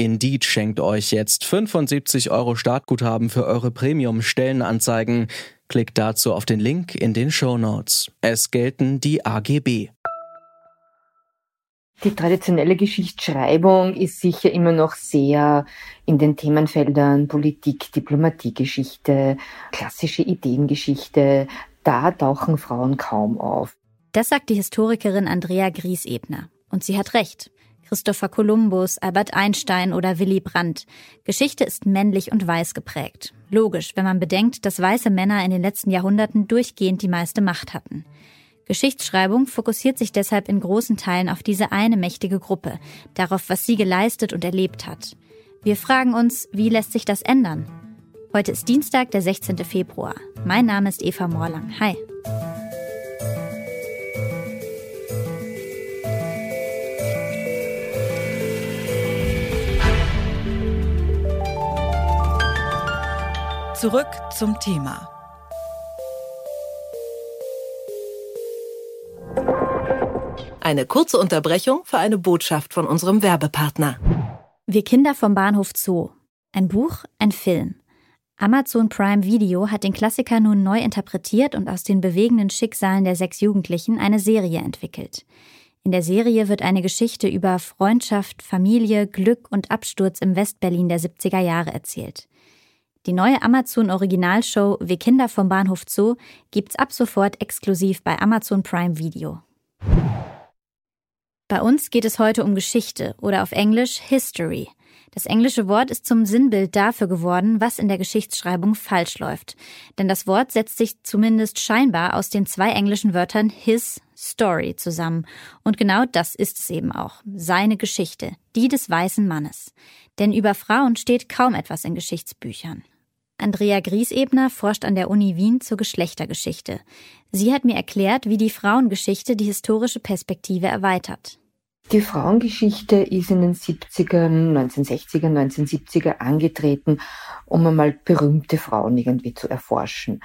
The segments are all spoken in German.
Indeed schenkt euch jetzt 75 Euro Startguthaben für eure Premium-Stellenanzeigen. Klickt dazu auf den Link in den Show Notes. Es gelten die AGB. Die traditionelle Geschichtsschreibung ist sicher immer noch sehr in den Themenfeldern Politik, Diplomatiegeschichte, klassische Ideengeschichte. Da tauchen Frauen kaum auf. Das sagt die Historikerin Andrea Griesebner. Und sie hat recht. Christopher Columbus, Albert Einstein oder Willy Brandt. Geschichte ist männlich und weiß geprägt. Logisch, wenn man bedenkt, dass weiße Männer in den letzten Jahrhunderten durchgehend die meiste Macht hatten. Geschichtsschreibung fokussiert sich deshalb in großen Teilen auf diese eine mächtige Gruppe, darauf, was sie geleistet und erlebt hat. Wir fragen uns, wie lässt sich das ändern? Heute ist Dienstag, der 16. Februar. Mein Name ist Eva Morlang. Hi. Zurück zum Thema. Eine kurze Unterbrechung für eine Botschaft von unserem Werbepartner. Wir Kinder vom Bahnhof Zoo. Ein Buch, ein Film. Amazon Prime Video hat den Klassiker nun neu interpretiert und aus den bewegenden Schicksalen der sechs Jugendlichen eine Serie entwickelt. In der Serie wird eine Geschichte über Freundschaft, Familie, Glück und Absturz im Westberlin der 70er Jahre erzählt. Die neue Amazon Originalshow Wir Kinder vom Bahnhof Zoo gibt's ab sofort exklusiv bei Amazon Prime Video. Bei uns geht es heute um Geschichte oder auf Englisch History. Das englische Wort ist zum Sinnbild dafür geworden, was in der Geschichtsschreibung falsch läuft. Denn das Wort setzt sich zumindest scheinbar aus den zwei englischen Wörtern his Story zusammen. Und genau das ist es eben auch. Seine Geschichte. Die des weißen Mannes. Denn über Frauen steht kaum etwas in Geschichtsbüchern. Andrea Griesebner forscht an der Uni Wien zur Geschlechtergeschichte. Sie hat mir erklärt, wie die Frauengeschichte die historische Perspektive erweitert. Die Frauengeschichte ist in den 70ern, 1960er, 1970er angetreten, um einmal berühmte Frauen irgendwie zu erforschen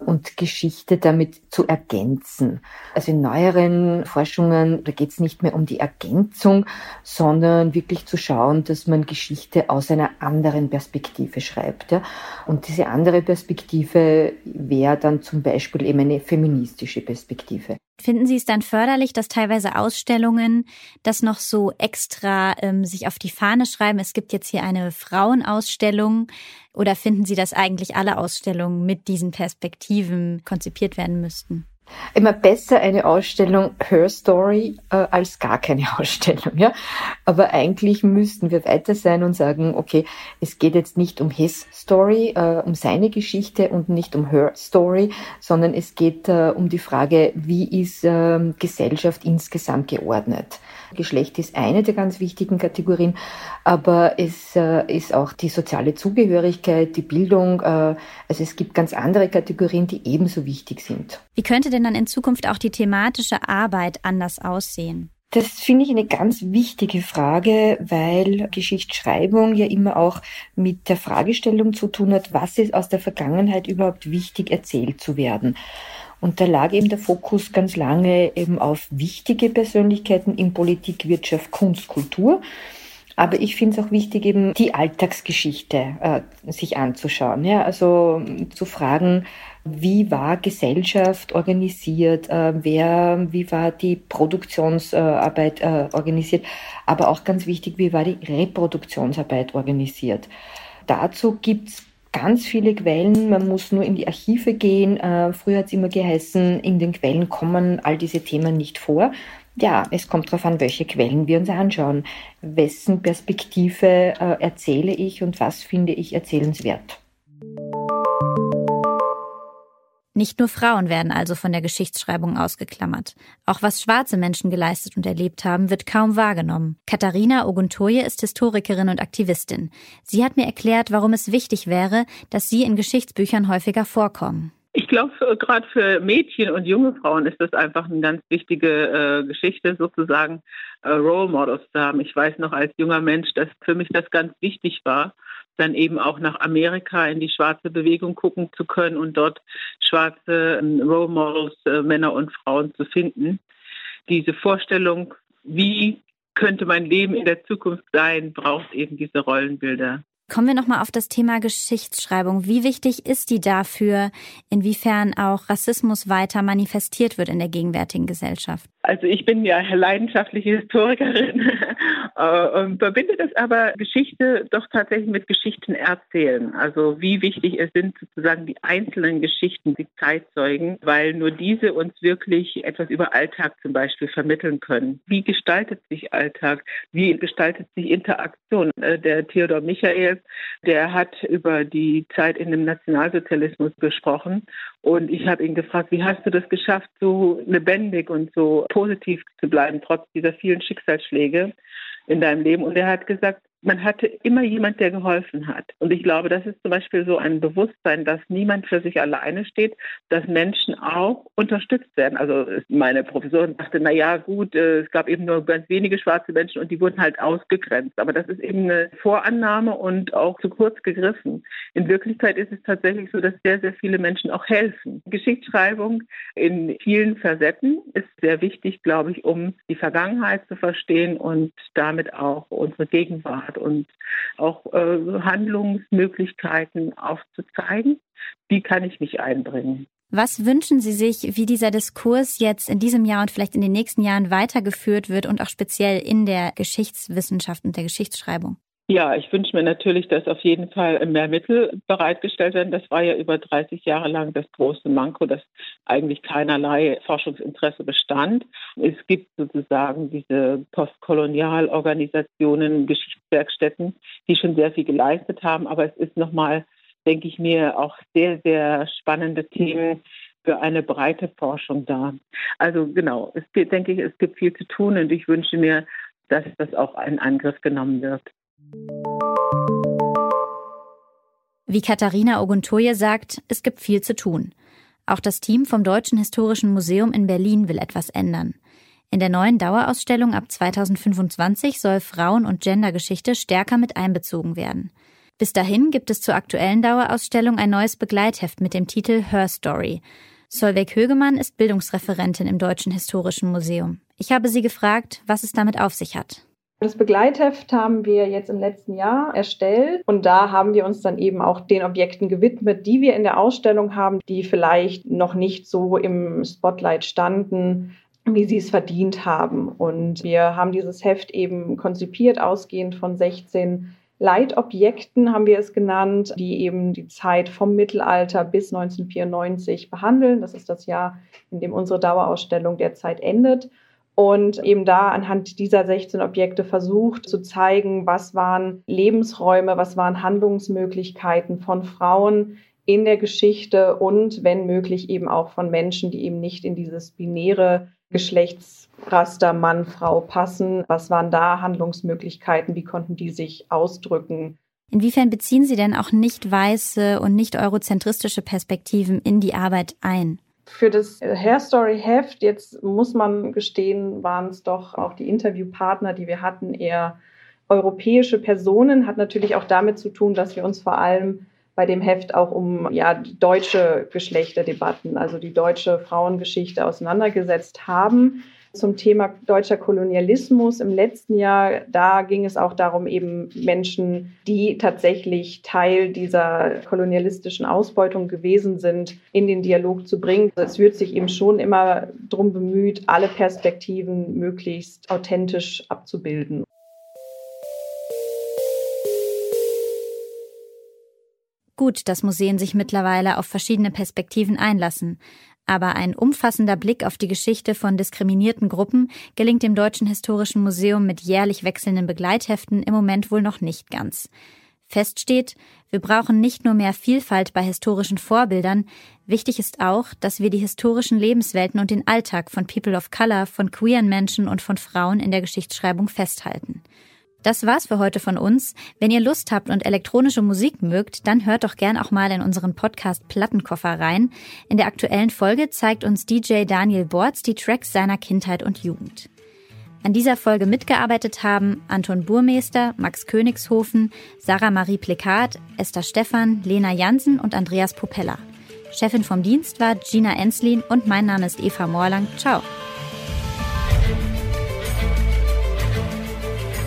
und Geschichte damit zu ergänzen. Also in neueren Forschungen, da geht es nicht mehr um die Ergänzung, sondern wirklich zu schauen, dass man Geschichte aus einer anderen Perspektive schreibt. Ja? Und diese andere Perspektive wäre dann zum Beispiel eben eine feministische Perspektive. Finden Sie es dann förderlich, dass teilweise Ausstellungen das noch so extra ähm, sich auf die Fahne schreiben? Es gibt jetzt hier eine Frauenausstellung. Oder finden Sie, dass eigentlich alle Ausstellungen mit diesen Perspektiven konzipiert werden müssten? Immer besser eine Ausstellung Her Story äh, als gar keine Ausstellung, ja. Aber eigentlich müssten wir weiter sein und sagen, okay, es geht jetzt nicht um his Story, äh, um seine Geschichte und nicht um her Story, sondern es geht äh, um die Frage, wie ist ähm, Gesellschaft insgesamt geordnet. Geschlecht ist eine der ganz wichtigen Kategorien, aber es äh, ist auch die soziale Zugehörigkeit, die Bildung. Äh, also es gibt ganz andere Kategorien, die ebenso wichtig sind. Wie könnte denn dann in Zukunft auch die thematische Arbeit anders aussehen? Das finde ich eine ganz wichtige Frage, weil Geschichtsschreibung ja immer auch mit der Fragestellung zu tun hat, was ist aus der Vergangenheit überhaupt wichtig erzählt zu werden. Und da lag eben der Fokus ganz lange eben auf wichtige Persönlichkeiten in Politik, Wirtschaft, Kunst, Kultur. Aber ich finde es auch wichtig, eben die Alltagsgeschichte äh, sich anzuschauen. Ja? Also zu fragen, wie war Gesellschaft organisiert, äh, wer, wie war die Produktionsarbeit äh, organisiert, aber auch ganz wichtig, wie war die Reproduktionsarbeit organisiert. Dazu gibt's ganz viele Quellen, man muss nur in die Archive gehen. Äh, früher hat es immer geheißen, in den Quellen kommen all diese Themen nicht vor. Ja, es kommt darauf an, welche Quellen wir uns anschauen, wessen Perspektive äh, erzähle ich und was finde ich erzählenswert. Nicht nur Frauen werden also von der Geschichtsschreibung ausgeklammert. Auch was schwarze Menschen geleistet und erlebt haben, wird kaum wahrgenommen. Katharina Oguntoye ist Historikerin und Aktivistin. Sie hat mir erklärt, warum es wichtig wäre, dass sie in Geschichtsbüchern häufiger vorkommen. Ich glaube, gerade für Mädchen und junge Frauen ist das einfach eine ganz wichtige äh, Geschichte, sozusagen äh, Role Models zu haben. Ich weiß noch als junger Mensch, dass für mich das ganz wichtig war, dann eben auch nach Amerika in die schwarze Bewegung gucken zu können und dort schwarze äh, Role Models, äh, Männer und Frauen zu finden. Diese Vorstellung, wie könnte mein Leben in der Zukunft sein, braucht eben diese Rollenbilder. Kommen wir nochmal auf das Thema Geschichtsschreibung. Wie wichtig ist die dafür, inwiefern auch Rassismus weiter manifestiert wird in der gegenwärtigen Gesellschaft? Also ich bin ja leidenschaftliche Historikerin äh, und verbinde das aber Geschichte doch tatsächlich mit Geschichten erzählen. Also wie wichtig es sind sozusagen die einzelnen Geschichten, die Zeitzeugen, weil nur diese uns wirklich etwas über Alltag zum Beispiel vermitteln können. Wie gestaltet sich Alltag? Wie gestaltet sich Interaktion? Äh, der Theodor Michael, der hat über die Zeit in dem Nationalsozialismus gesprochen und ich habe ihn gefragt, wie hast du das geschafft, so lebendig und so positiv zu bleiben, trotz dieser vielen Schicksalsschläge in deinem Leben? Und er hat gesagt, man hatte immer jemand, der geholfen hat. Und ich glaube, das ist zum Beispiel so ein Bewusstsein, dass niemand für sich alleine steht, dass Menschen auch unterstützt werden. Also meine Professorin dachte, na ja, gut, äh, es gab eben nur ganz wenige schwarze Menschen und die wurden halt ausgegrenzt. Aber das ist eben eine Vorannahme und auch zu kurz gegriffen. In Wirklichkeit ist es tatsächlich so, dass sehr, sehr viele Menschen auch helfen. Geschichtsschreibung in vielen Facetten ist sehr wichtig, glaube ich, um die Vergangenheit zu verstehen und damit auch unsere Gegenwart hat und auch äh, Handlungsmöglichkeiten aufzuzeigen. Wie kann ich mich einbringen? Was wünschen Sie sich, wie dieser Diskurs jetzt in diesem Jahr und vielleicht in den nächsten Jahren weitergeführt wird und auch speziell in der Geschichtswissenschaft und der Geschichtsschreibung? Ja, ich wünsche mir natürlich, dass auf jeden Fall mehr Mittel bereitgestellt werden. Das war ja über 30 Jahre lang das große Manko, dass eigentlich keinerlei Forschungsinteresse bestand. Es gibt sozusagen diese Postkolonialorganisationen, Geschichtswerkstätten, die schon sehr viel geleistet haben. Aber es ist nochmal, denke ich mir, auch sehr, sehr spannende Themen für eine breite Forschung da. Also genau, es gibt, denke ich, es gibt viel zu tun und ich wünsche mir, dass das auch in Angriff genommen wird. Wie Katharina Oguntoye sagt, es gibt viel zu tun. Auch das Team vom Deutschen Historischen Museum in Berlin will etwas ändern. In der neuen Dauerausstellung ab 2025 soll Frauen- und Gendergeschichte stärker mit einbezogen werden. Bis dahin gibt es zur aktuellen Dauerausstellung ein neues Begleitheft mit dem Titel Her Story. Solveig Högemann ist Bildungsreferentin im Deutschen Historischen Museum. Ich habe sie gefragt, was es damit auf sich hat. Das Begleitheft haben wir jetzt im letzten Jahr erstellt und da haben wir uns dann eben auch den Objekten gewidmet, die wir in der Ausstellung haben, die vielleicht noch nicht so im Spotlight standen, wie sie es verdient haben. Und wir haben dieses Heft eben konzipiert, ausgehend von 16 Leitobjekten haben wir es genannt, die eben die Zeit vom Mittelalter bis 1994 behandeln. Das ist das Jahr, in dem unsere Dauerausstellung derzeit endet und eben da anhand dieser 16 Objekte versucht zu zeigen, was waren Lebensräume, was waren Handlungsmöglichkeiten von Frauen in der Geschichte und wenn möglich eben auch von Menschen, die eben nicht in dieses binäre Geschlechtsraster Mann, Frau passen. Was waren da Handlungsmöglichkeiten? Wie konnten die sich ausdrücken? Inwiefern beziehen Sie denn auch nicht weiße und nicht eurozentristische Perspektiven in die Arbeit ein? Für das Hair Story Heft, jetzt muss man gestehen, waren es doch auch die Interviewpartner, die wir hatten, eher europäische Personen. Hat natürlich auch damit zu tun, dass wir uns vor allem bei dem Heft auch um ja, deutsche Geschlechterdebatten, also die deutsche Frauengeschichte auseinandergesetzt haben zum Thema deutscher Kolonialismus im letzten Jahr. Da ging es auch darum, eben Menschen, die tatsächlich Teil dieser kolonialistischen Ausbeutung gewesen sind, in den Dialog zu bringen. Es wird sich eben schon immer darum bemüht, alle Perspektiven möglichst authentisch abzubilden. Gut, dass Museen sich mittlerweile auf verschiedene Perspektiven einlassen. Aber ein umfassender Blick auf die Geschichte von diskriminierten Gruppen gelingt dem Deutschen Historischen Museum mit jährlich wechselnden Begleitheften im Moment wohl noch nicht ganz. Fest steht, wir brauchen nicht nur mehr Vielfalt bei historischen Vorbildern, wichtig ist auch, dass wir die historischen Lebenswelten und den Alltag von People of Color, von queeren Menschen und von Frauen in der Geschichtsschreibung festhalten. Das war's für heute von uns. Wenn ihr Lust habt und elektronische Musik mögt, dann hört doch gern auch mal in unseren Podcast Plattenkoffer rein. In der aktuellen Folge zeigt uns DJ Daniel Bortz die Tracks seiner Kindheit und Jugend. An dieser Folge mitgearbeitet haben Anton Burmeister, Max Königshofen, Sarah Marie Plekat, Esther Stephan, Lena Jansen und Andreas Popella. Chefin vom Dienst war Gina Enslin und mein Name ist Eva Morlang. Ciao.